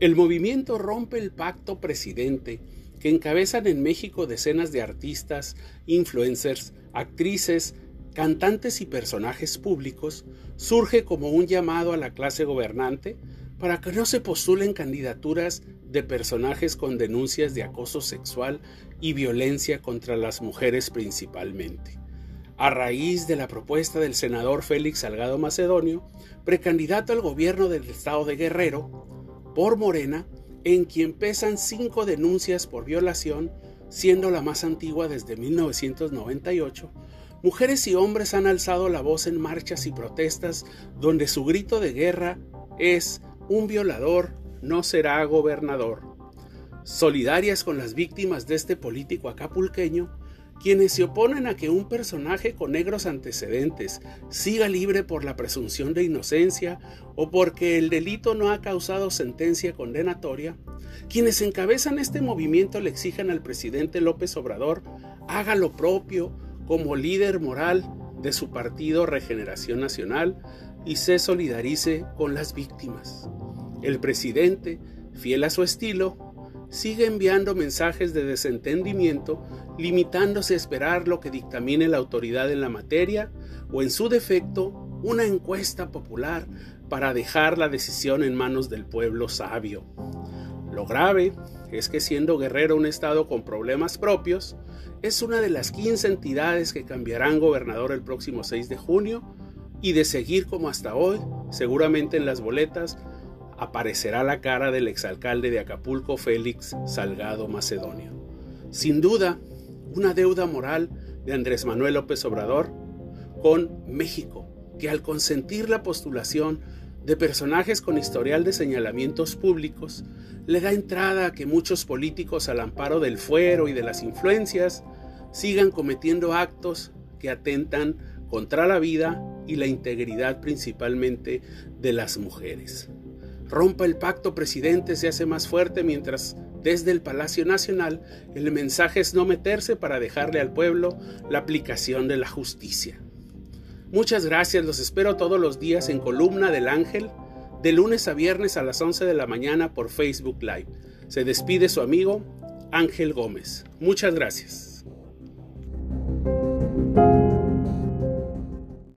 El movimiento rompe el pacto presidente que encabezan en México decenas de artistas, influencers, actrices, cantantes y personajes públicos, surge como un llamado a la clase gobernante para que no se postulen candidaturas de personajes con denuncias de acoso sexual y violencia contra las mujeres principalmente. A raíz de la propuesta del senador Félix Salgado Macedonio, precandidato al gobierno del estado de Guerrero, por Morena, en quien pesan cinco denuncias por violación, siendo la más antigua desde 1998, mujeres y hombres han alzado la voz en marchas y protestas donde su grito de guerra es un violador no será gobernador. Solidarias con las víctimas de este político acapulqueño, quienes se oponen a que un personaje con negros antecedentes siga libre por la presunción de inocencia o porque el delito no ha causado sentencia condenatoria, quienes encabezan este movimiento le exigen al presidente López Obrador haga lo propio como líder moral de su partido Regeneración Nacional y se solidarice con las víctimas. El presidente, fiel a su estilo, sigue enviando mensajes de desentendimiento, limitándose a esperar lo que dictamine la autoridad en la materia o, en su defecto, una encuesta popular para dejar la decisión en manos del pueblo sabio. Lo grave es que siendo Guerrero un estado con problemas propios, es una de las 15 entidades que cambiarán gobernador el próximo 6 de junio y de seguir como hasta hoy, seguramente en las boletas aparecerá la cara del exalcalde de Acapulco, Félix Salgado Macedonio. Sin duda, una deuda moral de Andrés Manuel López Obrador con México, que al consentir la postulación de personajes con historial de señalamientos públicos, le da entrada a que muchos políticos al amparo del fuero y de las influencias sigan cometiendo actos que atentan contra la vida y la integridad principalmente de las mujeres. Rompa el pacto presidente se hace más fuerte mientras desde el Palacio Nacional el mensaje es no meterse para dejarle al pueblo la aplicación de la justicia. Muchas gracias, los espero todos los días en Columna del Ángel, de lunes a viernes a las 11 de la mañana por Facebook Live. Se despide su amigo Ángel Gómez. Muchas gracias.